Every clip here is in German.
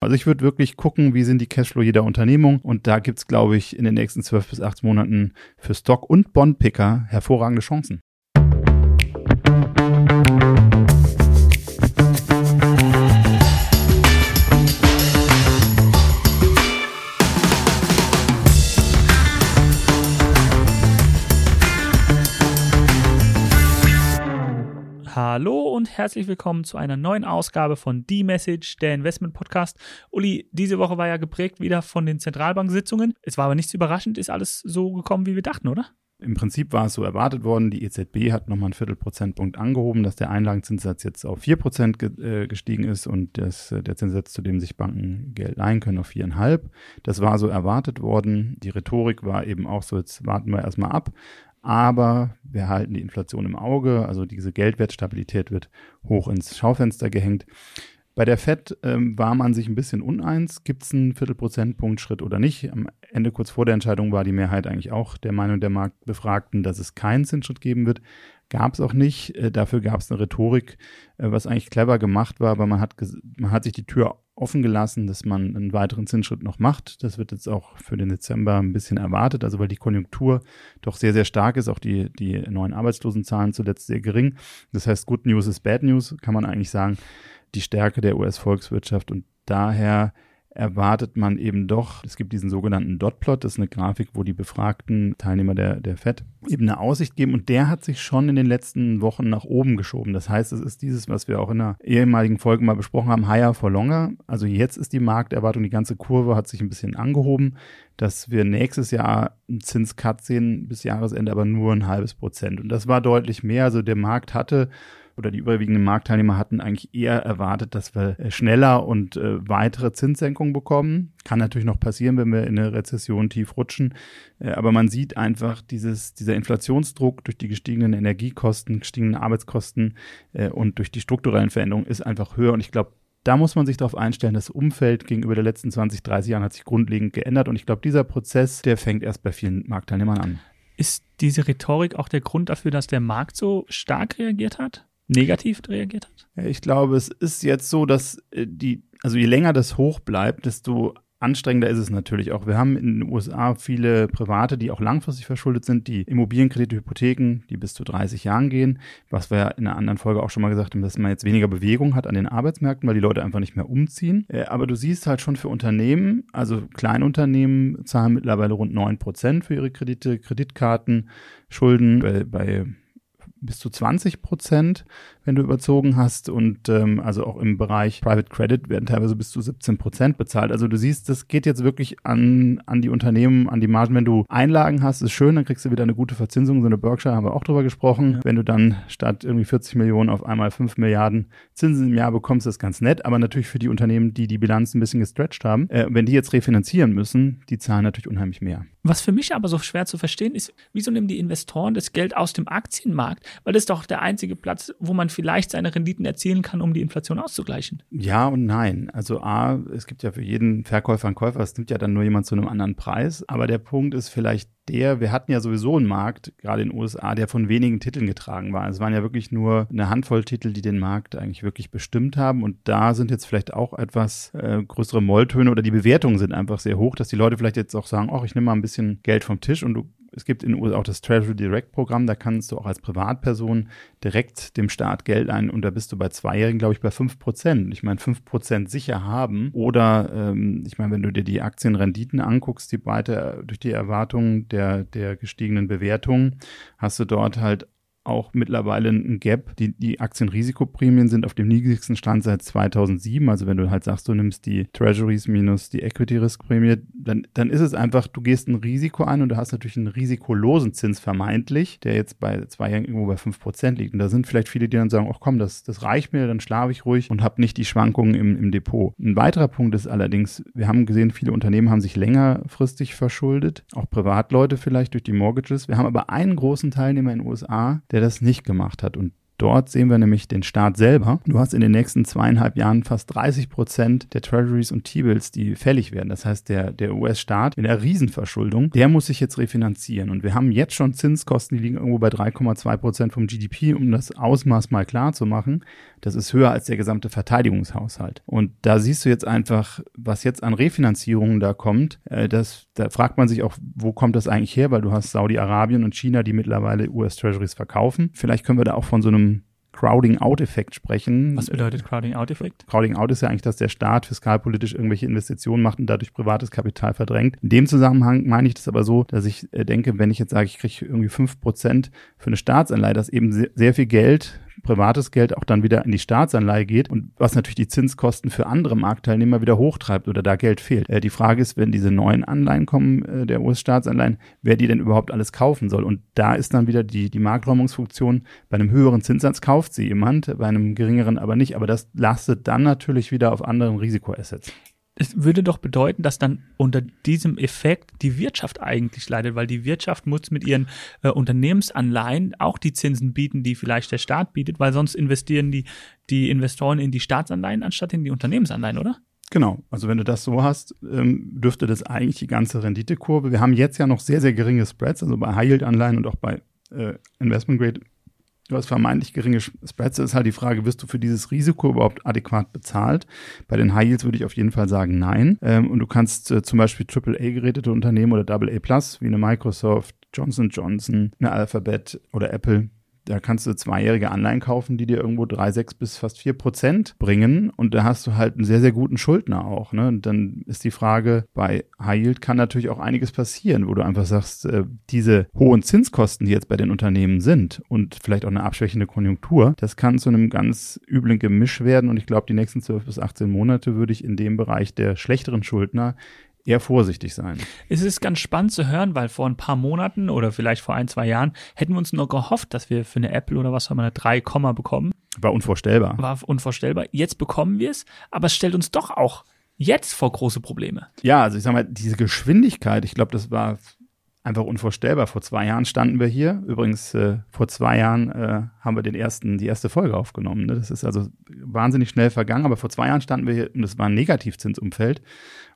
Also ich würde wirklich gucken, wie sind die Cashflow jeder Unternehmung und da gibt's, glaube ich, in den nächsten 12 bis 18 Monaten für Stock- und Bondpicker hervorragende Chancen. Und herzlich willkommen zu einer neuen Ausgabe von The Message, der Investment Podcast. Uli, diese Woche war ja geprägt wieder von den Zentralbanksitzungen. Es war aber nichts überraschend, ist alles so gekommen, wie wir dachten, oder? Im Prinzip war es so erwartet worden. Die EZB hat nochmal einen Viertelprozentpunkt angehoben, dass der Einlagenzinssatz jetzt auf 4% ge äh, gestiegen ist und das, äh, der Zinssatz, zu dem sich Banken Geld leihen können, auf 4,5%. Das war so erwartet worden. Die Rhetorik war eben auch so, jetzt warten wir erstmal ab aber wir halten die Inflation im Auge, also diese Geldwertstabilität wird hoch ins Schaufenster gehängt. Bei der FED ähm, war man sich ein bisschen uneins, gibt es einen Viertelprozentpunkt Schritt oder nicht. Am Ende kurz vor der Entscheidung war die Mehrheit eigentlich auch der Meinung der Marktbefragten, dass es keinen Zinsschritt geben wird. Gab es auch nicht. Äh, dafür gab es eine Rhetorik, äh, was eigentlich clever gemacht war, aber man hat, man hat sich die Tür offen gelassen, dass man einen weiteren Zinsschritt noch macht. Das wird jetzt auch für den Dezember ein bisschen erwartet, also weil die Konjunktur doch sehr, sehr stark ist, auch die, die neuen Arbeitslosenzahlen zuletzt sehr gering. Das heißt, Good News ist Bad News, kann man eigentlich sagen, die Stärke der US-Volkswirtschaft und daher erwartet man eben doch, es gibt diesen sogenannten Dotplot, das ist eine Grafik, wo die befragten Teilnehmer der, der FED eben eine Aussicht geben und der hat sich schon in den letzten Wochen nach oben geschoben. Das heißt, es ist dieses, was wir auch in der ehemaligen Folge mal besprochen haben, higher for longer. Also jetzt ist die Markterwartung, die ganze Kurve hat sich ein bisschen angehoben, dass wir nächstes Jahr einen Zinscut sehen bis Jahresende, aber nur ein halbes Prozent. Und das war deutlich mehr. Also der Markt hatte oder die überwiegenden Marktteilnehmer hatten eigentlich eher erwartet, dass wir äh, schneller und äh, weitere Zinssenkungen bekommen. Kann natürlich noch passieren, wenn wir in eine Rezession tief rutschen. Äh, aber man sieht einfach dieses, dieser Inflationsdruck durch die gestiegenen Energiekosten, gestiegenen Arbeitskosten äh, und durch die strukturellen Veränderungen ist einfach höher. Und ich glaube, da muss man sich darauf einstellen, das Umfeld gegenüber der letzten 20, 30 Jahren hat sich grundlegend geändert. Und ich glaube, dieser Prozess, der fängt erst bei vielen Marktteilnehmern an. Ist diese Rhetorik auch der Grund dafür, dass der Markt so stark reagiert hat? Negativ reagiert hat? Ich glaube, es ist jetzt so, dass äh, die, also je länger das hoch bleibt, desto anstrengender ist es natürlich auch. Wir haben in den USA viele Private, die auch langfristig verschuldet sind, die Immobilienkredite, Hypotheken, die bis zu 30 Jahren gehen, was wir ja in einer anderen Folge auch schon mal gesagt haben, dass man jetzt weniger Bewegung hat an den Arbeitsmärkten, weil die Leute einfach nicht mehr umziehen. Äh, aber du siehst halt schon für Unternehmen, also Kleinunternehmen zahlen mittlerweile rund 9 Prozent für ihre Kredite, Kreditkarten, Schulden bei, bei bis zu 20 Prozent, wenn du überzogen hast. Und ähm, also auch im Bereich Private Credit werden teilweise bis zu 17 Prozent bezahlt. Also du siehst, das geht jetzt wirklich an, an die Unternehmen, an die Margen. Wenn du Einlagen hast, ist schön, dann kriegst du wieder eine gute Verzinsung. So eine Berkshire haben wir auch drüber gesprochen. Ja. Wenn du dann statt irgendwie 40 Millionen auf einmal 5 Milliarden Zinsen im Jahr bekommst, ist ganz nett. Aber natürlich für die Unternehmen, die die Bilanz ein bisschen gestretched haben, äh, wenn die jetzt refinanzieren müssen, die zahlen natürlich unheimlich mehr. Was für mich aber so schwer zu verstehen ist, wieso nehmen die Investoren das Geld aus dem Aktienmarkt? Weil das ist doch der einzige Platz, wo man vielleicht seine Renditen erzielen kann, um die Inflation auszugleichen. Ja und nein. Also A, es gibt ja für jeden Verkäufer einen Käufer, es nimmt ja dann nur jemand zu einem anderen Preis. Aber der Punkt ist vielleicht der, wir hatten ja sowieso einen Markt, gerade in den USA, der von wenigen Titeln getragen war. Es waren ja wirklich nur eine Handvoll Titel, die den Markt eigentlich wirklich bestimmt haben. Und da sind jetzt vielleicht auch etwas äh, größere Molltöne oder die Bewertungen sind einfach sehr hoch, dass die Leute vielleicht jetzt auch sagen, ach, ich nehme mal ein bisschen Geld vom Tisch und du es gibt in den USA auch das Treasury Direct Programm, da kannst du auch als Privatperson direkt dem Staat Geld ein und da bist du bei Zweijährigen, glaube ich, bei 5 Prozent. Ich meine, 5 Prozent sicher haben oder ähm, ich meine, wenn du dir die Aktienrenditen anguckst, die breite durch die Erwartungen der, der gestiegenen Bewertungen, hast du dort halt auch mittlerweile ein Gap. Die, die Aktienrisikoprämien sind auf dem niedrigsten Stand seit 2007. Also wenn du halt sagst, du nimmst die Treasuries minus die Equity-Risk-Prämie, dann, dann ist es einfach, du gehst ein Risiko ein und du hast natürlich einen risikolosen Zins vermeintlich, der jetzt bei zwei Jahren irgendwo bei 5% liegt. Und da sind vielleicht viele, die dann sagen, ach komm, das, das reicht mir, dann schlafe ich ruhig und habe nicht die Schwankungen im, im Depot. Ein weiterer Punkt ist allerdings, wir haben gesehen, viele Unternehmen haben sich längerfristig verschuldet, auch Privatleute vielleicht durch die Mortgages. Wir haben aber einen großen Teilnehmer in den USA, der der das nicht gemacht hat. Und dort sehen wir nämlich den Staat selber. Du hast in den nächsten zweieinhalb Jahren fast 30 Prozent der Treasuries und T-Bills, die fällig werden. Das heißt, der, der US-Staat in der Riesenverschuldung, der muss sich jetzt refinanzieren. Und wir haben jetzt schon Zinskosten, die liegen irgendwo bei 3,2 Prozent vom GDP, um das Ausmaß mal klar zu machen. Das ist höher als der gesamte Verteidigungshaushalt. Und da siehst du jetzt einfach, was jetzt an Refinanzierungen da kommt. Äh, das, da fragt man sich auch, wo kommt das eigentlich her? Weil du hast Saudi-Arabien und China, die mittlerweile US-Treasuries verkaufen. Vielleicht können wir da auch von so einem Crowding-Out-Effekt sprechen. Was bedeutet Crowding-Out-Effekt? Crowding-Out ist ja eigentlich, dass der Staat fiskalpolitisch irgendwelche Investitionen macht und dadurch privates Kapital verdrängt. In dem Zusammenhang meine ich das aber so, dass ich äh, denke, wenn ich jetzt sage, ich kriege irgendwie fünf Prozent für eine Staatsanleihe, dass eben sehr viel Geld privates Geld auch dann wieder in die Staatsanleihe geht und was natürlich die Zinskosten für andere Marktteilnehmer wieder hochtreibt oder da Geld fehlt. Äh, die Frage ist, wenn diese neuen Anleihen kommen, äh, der US-Staatsanleihen, wer die denn überhaupt alles kaufen soll. Und da ist dann wieder die, die Markträumungsfunktion. Bei einem höheren Zinssatz kauft sie jemand, bei einem geringeren aber nicht. Aber das lastet dann natürlich wieder auf anderen Risikoassets es würde doch bedeuten, dass dann unter diesem Effekt die Wirtschaft eigentlich leidet, weil die Wirtschaft muss mit ihren äh, Unternehmensanleihen auch die Zinsen bieten, die vielleicht der Staat bietet, weil sonst investieren die, die Investoren in die Staatsanleihen anstatt in die Unternehmensanleihen, oder? Genau, also wenn du das so hast, ähm, dürfte das eigentlich die ganze Renditekurve. Wir haben jetzt ja noch sehr, sehr geringe Spreads, also bei High-Yield-Anleihen und auch bei äh, Investment-Grade Du hast vermeintlich geringe Spreads. ist halt die Frage, wirst du für dieses Risiko überhaupt adäquat bezahlt? Bei den High Yields würde ich auf jeden Fall sagen, nein. Ähm, und du kannst äh, zum Beispiel AAA-gerätete Unternehmen oder AA Plus wie eine Microsoft, Johnson Johnson, eine Alphabet oder Apple da kannst du zweijährige Anleihen kaufen, die dir irgendwo drei, sechs bis fast vier Prozent bringen. Und da hast du halt einen sehr, sehr guten Schuldner auch. Ne? Und dann ist die Frage, bei High Yield kann natürlich auch einiges passieren, wo du einfach sagst, äh, diese hohen Zinskosten, die jetzt bei den Unternehmen sind und vielleicht auch eine abschwächende Konjunktur, das kann zu einem ganz üblen Gemisch werden. Und ich glaube, die nächsten zwölf bis 18 Monate würde ich in dem Bereich der schlechteren Schuldner eher vorsichtig sein. Es ist ganz spannend zu hören, weil vor ein paar Monaten oder vielleicht vor ein, zwei Jahren hätten wir uns nur gehofft, dass wir für eine Apple oder was auch immer eine 3, bekommen. War unvorstellbar. War unvorstellbar. Jetzt bekommen wir es, aber es stellt uns doch auch jetzt vor große Probleme. Ja, also ich sag mal, diese Geschwindigkeit, ich glaube, das war einfach unvorstellbar. Vor zwei Jahren standen wir hier. Übrigens, äh, vor zwei Jahren äh, haben wir den ersten, die erste Folge aufgenommen. Ne? Das ist also wahnsinnig schnell vergangen, aber vor zwei Jahren standen wir hier und es war ein Negativzinsumfeld.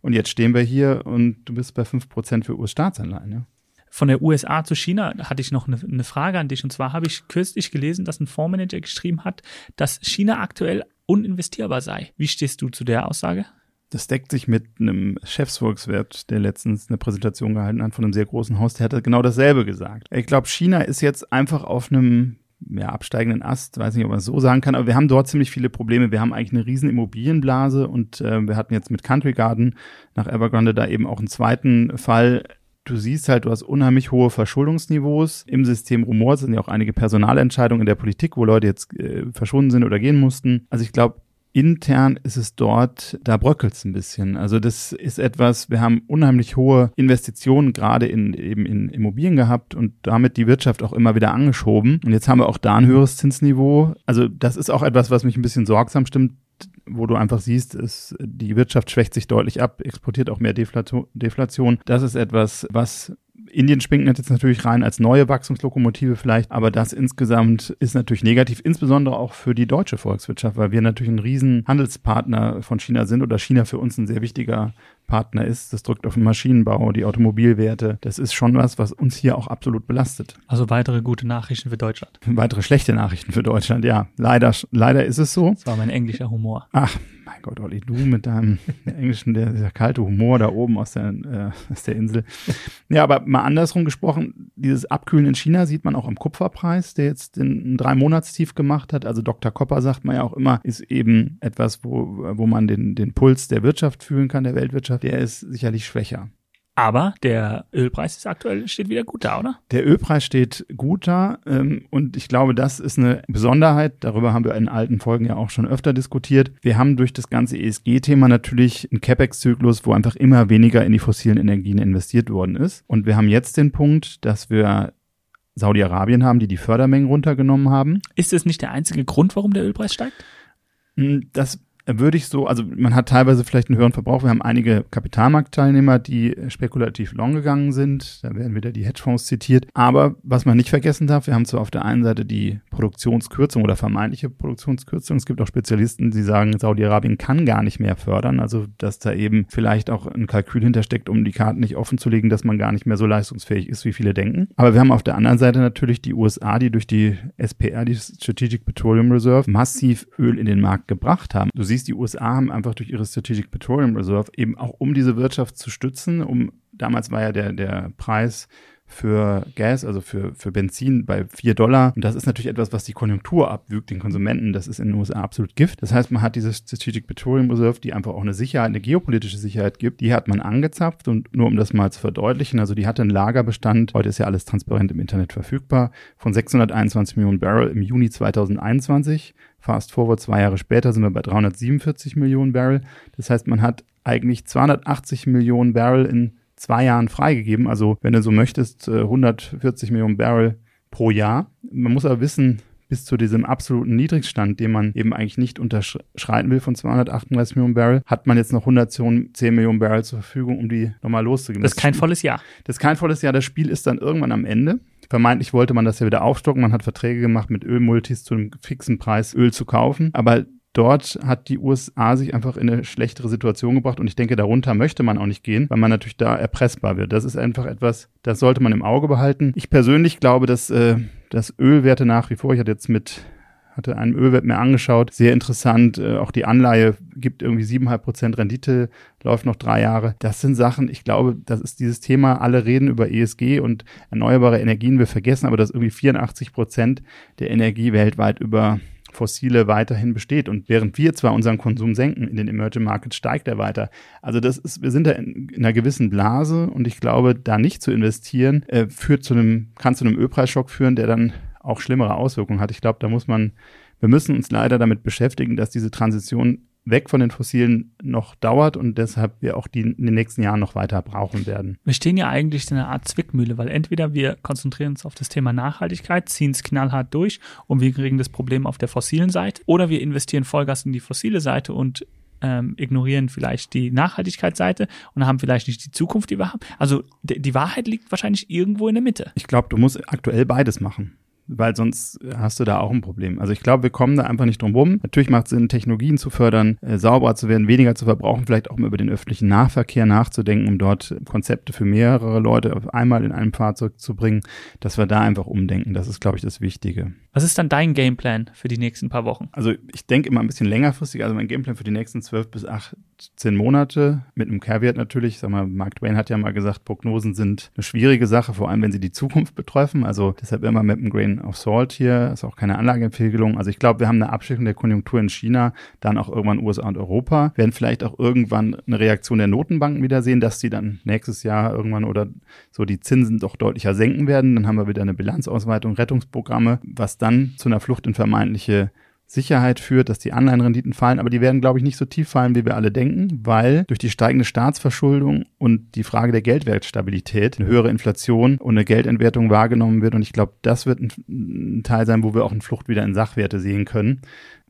Und jetzt stehen wir hier und du bist bei 5% für US-Staatsanleihen. Ja? Von der USA zu China hatte ich noch eine, eine Frage an dich. Und zwar habe ich kürzlich gelesen, dass ein Fondsmanager geschrieben hat, dass China aktuell uninvestierbar sei. Wie stehst du zu der Aussage? Das deckt sich mit einem Chefsvolkswirt, der letztens eine Präsentation gehalten hat von einem sehr großen Haus. Der hat genau dasselbe gesagt. Ich glaube, China ist jetzt einfach auf einem ja, absteigenden Ast, weiß nicht, ob man es so sagen kann, aber wir haben dort ziemlich viele Probleme. Wir haben eigentlich eine riesen Immobilienblase und äh, wir hatten jetzt mit Country Garden nach Evergrande da eben auch einen zweiten Fall. Du siehst halt, du hast unheimlich hohe Verschuldungsniveaus im System Rumor. Sind ja auch einige Personalentscheidungen in der Politik, wo Leute jetzt äh, verschwunden sind oder gehen mussten. Also ich glaube, intern ist es dort, da bröckelt es ein bisschen. Also das ist etwas, wir haben unheimlich hohe Investitionen gerade in eben in Immobilien gehabt und damit die Wirtschaft auch immer wieder angeschoben. Und jetzt haben wir auch da ein höheres Zinsniveau. Also das ist auch etwas, was mich ein bisschen sorgsam stimmt wo du einfach siehst, ist, die Wirtschaft schwächt sich deutlich ab, exportiert auch mehr Deflation. Das ist etwas, was Indien springt jetzt natürlich rein als neue Wachstumslokomotive vielleicht, aber das insgesamt ist natürlich negativ, insbesondere auch für die deutsche Volkswirtschaft, weil wir natürlich ein riesen Handelspartner von China sind oder China für uns ein sehr wichtiger Partner ist. Das drückt auf den Maschinenbau, die Automobilwerte. Das ist schon was, was uns hier auch absolut belastet. Also weitere gute Nachrichten für Deutschland. Weitere schlechte Nachrichten für Deutschland, ja. Leider, leider ist es so. Das war mein englischer Humor. Ach, mein Gott, Olli, du mit deinem englischen, der, der kalte Humor da oben aus der, äh, aus der Insel. Ja, aber mal andersrum gesprochen, dieses Abkühlen in China sieht man auch am Kupferpreis, der jetzt den drei Monatstief gemacht hat. Also Dr. Kopper sagt man ja auch immer, ist eben etwas, wo, wo man den, den Puls der Wirtschaft fühlen kann, der Weltwirtschaft. Der ist sicherlich schwächer. Aber der Ölpreis ist aktuell, steht wieder gut da, oder? Der Ölpreis steht gut da ähm, und ich glaube, das ist eine Besonderheit. Darüber haben wir in alten Folgen ja auch schon öfter diskutiert. Wir haben durch das ganze ESG-Thema natürlich einen CapEx-Zyklus, wo einfach immer weniger in die fossilen Energien investiert worden ist. Und wir haben jetzt den Punkt, dass wir Saudi-Arabien haben, die die Fördermengen runtergenommen haben. Ist das nicht der einzige Grund, warum der Ölpreis steigt? Hm, das würde ich so, also man hat teilweise vielleicht einen höheren Verbrauch. Wir haben einige Kapitalmarktteilnehmer, die spekulativ long gegangen sind. Da werden wieder die Hedgefonds zitiert. Aber was man nicht vergessen darf, wir haben zwar auf der einen Seite die Produktionskürzung oder vermeintliche Produktionskürzung. Es gibt auch Spezialisten, die sagen, Saudi-Arabien kann gar nicht mehr fördern. Also, dass da eben vielleicht auch ein Kalkül hintersteckt, um die Karten nicht offen zu legen, dass man gar nicht mehr so leistungsfähig ist, wie viele denken. Aber wir haben auf der anderen Seite natürlich die USA, die durch die SPR, die Strategic Petroleum Reserve, massiv Öl in den Markt gebracht haben. Du siehst, die USA haben einfach durch ihre Strategic Petroleum Reserve eben auch um diese Wirtschaft zu stützen, um damals war ja der, der Preis für Gas, also für, für Benzin bei 4 Dollar. Und das ist natürlich etwas, was die Konjunktur abwügt, den Konsumenten. Das ist in den USA absolut Gift. Das heißt, man hat diese Strategic Petroleum Reserve, die einfach auch eine Sicherheit, eine geopolitische Sicherheit gibt, die hat man angezapft. Und nur um das mal zu verdeutlichen, also die hatte einen Lagerbestand, heute ist ja alles transparent im Internet verfügbar, von 621 Millionen Barrel im Juni 2021. Fast forward zwei Jahre später sind wir bei 347 Millionen Barrel. Das heißt, man hat eigentlich 280 Millionen Barrel in zwei Jahren freigegeben. Also, wenn du so möchtest, 140 äh, Millionen Barrel pro Jahr. Man muss aber wissen, bis zu diesem absoluten Niedrigstand, den man eben eigentlich nicht unterschreiten will von 238 Millionen Barrel, hat man jetzt noch 110 Millionen Barrel zur Verfügung, um die nochmal loszugeben. Das ist kein volles Jahr. Das ist kein volles Jahr. Das Spiel ist dann irgendwann am Ende. Vermeintlich wollte man das ja wieder aufstocken. Man hat Verträge gemacht mit Ölmultis zu einem fixen Preis Öl zu kaufen. Aber dort hat die USA sich einfach in eine schlechtere Situation gebracht und ich denke, darunter möchte man auch nicht gehen, weil man natürlich da erpressbar wird. Das ist einfach etwas, das sollte man im Auge behalten. Ich persönlich glaube, dass, äh, dass Ölwerte nach wie vor, ich hatte jetzt mit hatte einen Ölwert mir angeschaut, sehr interessant. Äh, auch die Anleihe gibt irgendwie siebeneinhalb Prozent Rendite, läuft noch drei Jahre. Das sind Sachen, ich glaube, das ist dieses Thema, alle reden über ESG und erneuerbare Energien, wir vergessen aber, dass irgendwie 84 Prozent der Energie weltweit über fossile weiterhin besteht. Und während wir zwar unseren Konsum senken, in den Emerging Markets steigt er weiter. Also das ist, wir sind da in, in einer gewissen Blase und ich glaube, da nicht zu investieren, äh, führt zu einem, kann zu einem Ölpreisschock führen, der dann auch schlimmere Auswirkungen hat. Ich glaube, da muss man, wir müssen uns leider damit beschäftigen, dass diese Transition weg von den Fossilen noch dauert und deshalb wir auch die in den nächsten Jahren noch weiter brauchen werden. Wir stehen ja eigentlich in einer Art Zwickmühle, weil entweder wir konzentrieren uns auf das Thema Nachhaltigkeit, ziehen es knallhart durch und wir kriegen das Problem auf der fossilen Seite oder wir investieren Vollgas in die fossile Seite und ähm, ignorieren vielleicht die Nachhaltigkeitsseite und haben vielleicht nicht die Zukunft, die wir haben. Also die Wahrheit liegt wahrscheinlich irgendwo in der Mitte. Ich glaube, du musst aktuell beides machen weil sonst hast du da auch ein Problem. Also ich glaube, wir kommen da einfach nicht drum rum. Natürlich macht es Sinn, Technologien zu fördern, äh, sauberer zu werden, weniger zu verbrauchen, vielleicht auch mal über den öffentlichen Nahverkehr nachzudenken, um dort Konzepte für mehrere Leute auf einmal in einem Fahrzeug zu bringen, dass wir da einfach umdenken. Das ist, glaube ich, das Wichtige. Was ist dann dein Gameplan für die nächsten paar Wochen? Also ich denke immer ein bisschen längerfristig. Also mein Gameplan für die nächsten zwölf bis 18 Monate mit einem Caveat natürlich. Sag mal, Mark Twain hat ja mal gesagt, Prognosen sind eine schwierige Sache, vor allem wenn sie die Zukunft betreffen. Also deshalb immer mit einem Grain of Salt hier, ist auch keine Anlageempfehlung. Also ich glaube, wir haben eine Abschickung der Konjunktur in China, dann auch irgendwann USA und Europa, werden vielleicht auch irgendwann eine Reaktion der Notenbanken wieder sehen, dass sie dann nächstes Jahr irgendwann oder so die Zinsen doch deutlicher senken werden. Dann haben wir wieder eine Bilanzausweitung, Rettungsprogramme, was dann zu einer Flucht in vermeintliche Sicherheit führt, dass die Anleihenrenditen fallen, aber die werden, glaube ich, nicht so tief fallen, wie wir alle denken, weil durch die steigende Staatsverschuldung und die Frage der Geldwertstabilität eine höhere Inflation und eine Geldentwertung wahrgenommen wird. Und ich glaube, das wird ein, Teil sein, wo wir auch eine Flucht wieder in Sachwerte sehen können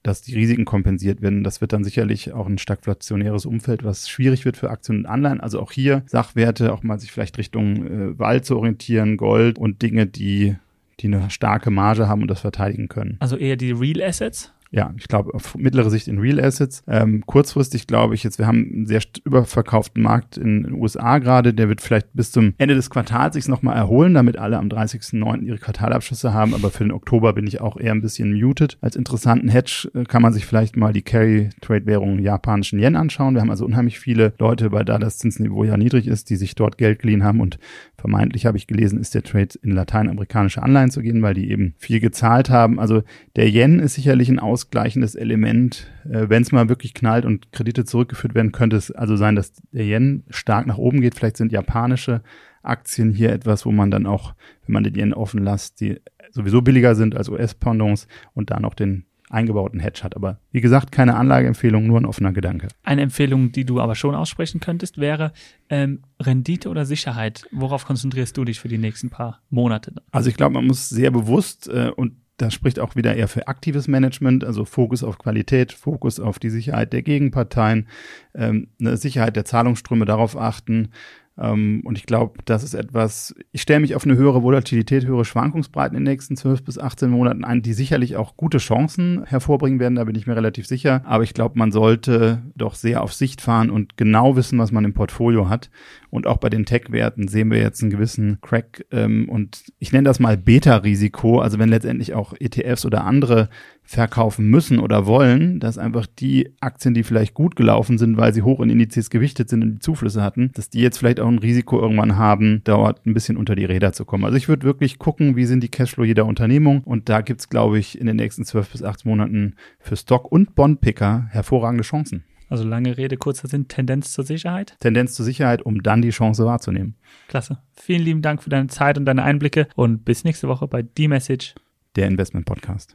dass die Risiken kompensiert werden. Das wird dann sicherlich auch ein stagflationäres Umfeld, was schwierig wird für Aktien und Anleihen. Also auch hier Sachwerte, auch mal sich vielleicht Richtung äh, Wald zu orientieren, Gold und Dinge, die die eine starke Marge haben und das verteidigen können. Also eher die Real Assets? ja, ich glaube, auf mittlere Sicht in Real Assets. Ähm, kurzfristig glaube ich jetzt, wir haben einen sehr überverkauften Markt in den USA gerade. Der wird vielleicht bis zum Ende des Quartals sich nochmal erholen, damit alle am 30.09. ihre Quartalabschlüsse haben. Aber für den Oktober bin ich auch eher ein bisschen muted. Als interessanten Hedge äh, kann man sich vielleicht mal die Carry-Trade-Währung japanischen Yen anschauen. Wir haben also unheimlich viele Leute, weil da das Zinsniveau ja niedrig ist, die sich dort Geld geliehen haben und vermeintlich habe ich gelesen, ist der Trade in lateinamerikanische Anleihen zu gehen, weil die eben viel gezahlt haben. Also der Yen ist sicherlich ein Aus ausgleichendes Element. Äh, Wenn es mal wirklich knallt und Kredite zurückgeführt werden, könnte es also sein, dass der Yen stark nach oben geht. Vielleicht sind japanische Aktien hier etwas, wo man dann auch, wenn man den Yen offen lässt, die sowieso billiger sind als US-Pendants und da noch den eingebauten Hedge hat. Aber wie gesagt, keine Anlageempfehlung, nur ein offener Gedanke. Eine Empfehlung, die du aber schon aussprechen könntest, wäre ähm, Rendite oder Sicherheit. Worauf konzentrierst du dich für die nächsten paar Monate? Also ich glaube, man muss sehr bewusst äh, und das spricht auch wieder eher für aktives Management, also Fokus auf Qualität, Fokus auf die Sicherheit der Gegenparteien, ähm, eine Sicherheit der Zahlungsströme darauf achten, ähm, und ich glaube, das ist etwas, ich stelle mich auf eine höhere Volatilität, höhere Schwankungsbreiten in den nächsten 12 bis 18 Monaten ein, die sicherlich auch gute Chancen hervorbringen werden, da bin ich mir relativ sicher. Aber ich glaube, man sollte doch sehr auf Sicht fahren und genau wissen, was man im Portfolio hat. Und auch bei den Tech-Werten sehen wir jetzt einen gewissen Crack ähm, und ich nenne das mal Beta-Risiko. Also wenn letztendlich auch ETFs oder andere verkaufen müssen oder wollen, dass einfach die Aktien, die vielleicht gut gelaufen sind, weil sie hoch in Indizes gewichtet sind und die Zuflüsse hatten, dass die jetzt vielleicht auch ein Risiko irgendwann haben, dort ein bisschen unter die Räder zu kommen. Also ich würde wirklich gucken, wie sind die Cashflow jeder Unternehmung und da gibt's glaube ich, in den nächsten zwölf bis 18 Monaten für Stock- und Bondpicker hervorragende Chancen. Also lange Rede, kurzer Sinn, Tendenz zur Sicherheit? Tendenz zur Sicherheit, um dann die Chance wahrzunehmen. Klasse. Vielen lieben Dank für deine Zeit und deine Einblicke und bis nächste Woche bei D-Message, der Investment Podcast.